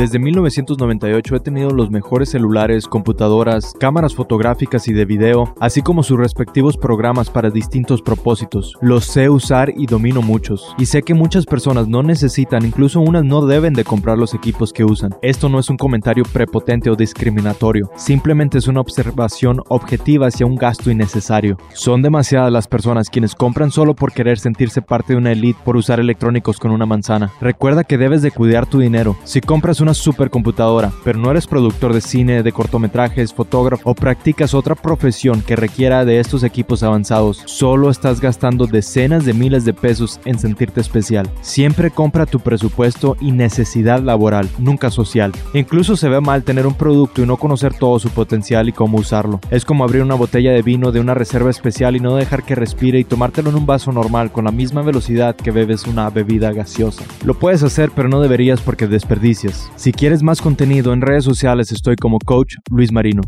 Desde 1998 he tenido los mejores celulares, computadoras, cámaras fotográficas y de video, así como sus respectivos programas para distintos propósitos. Los sé usar y domino muchos. Y sé que muchas personas no necesitan, incluso unas no deben de comprar los equipos que usan. Esto no es un comentario prepotente o discriminatorio, simplemente es una observación objetiva hacia un gasto innecesario. Son demasiadas las personas quienes compran solo por querer sentirse parte de una elite por usar electrónicos con una manzana. Recuerda que debes de cuidar tu dinero. Si compras una supercomputadora, pero no eres productor de cine, de cortometrajes, fotógrafo o practicas otra profesión que requiera de estos equipos avanzados, solo estás gastando decenas de miles de pesos en sentirte especial. Siempre compra tu presupuesto y necesidad laboral, nunca social. Incluso se ve mal tener un producto y no conocer todo su potencial y cómo usarlo. Es como abrir una botella de vino de una reserva especial y no dejar que respire y tomártelo en un vaso normal con la misma velocidad que bebes una bebida gaseosa. Lo puedes hacer pero no deberías porque desperdicias. Si quieres más contenido en redes sociales estoy como coach Luis Marino.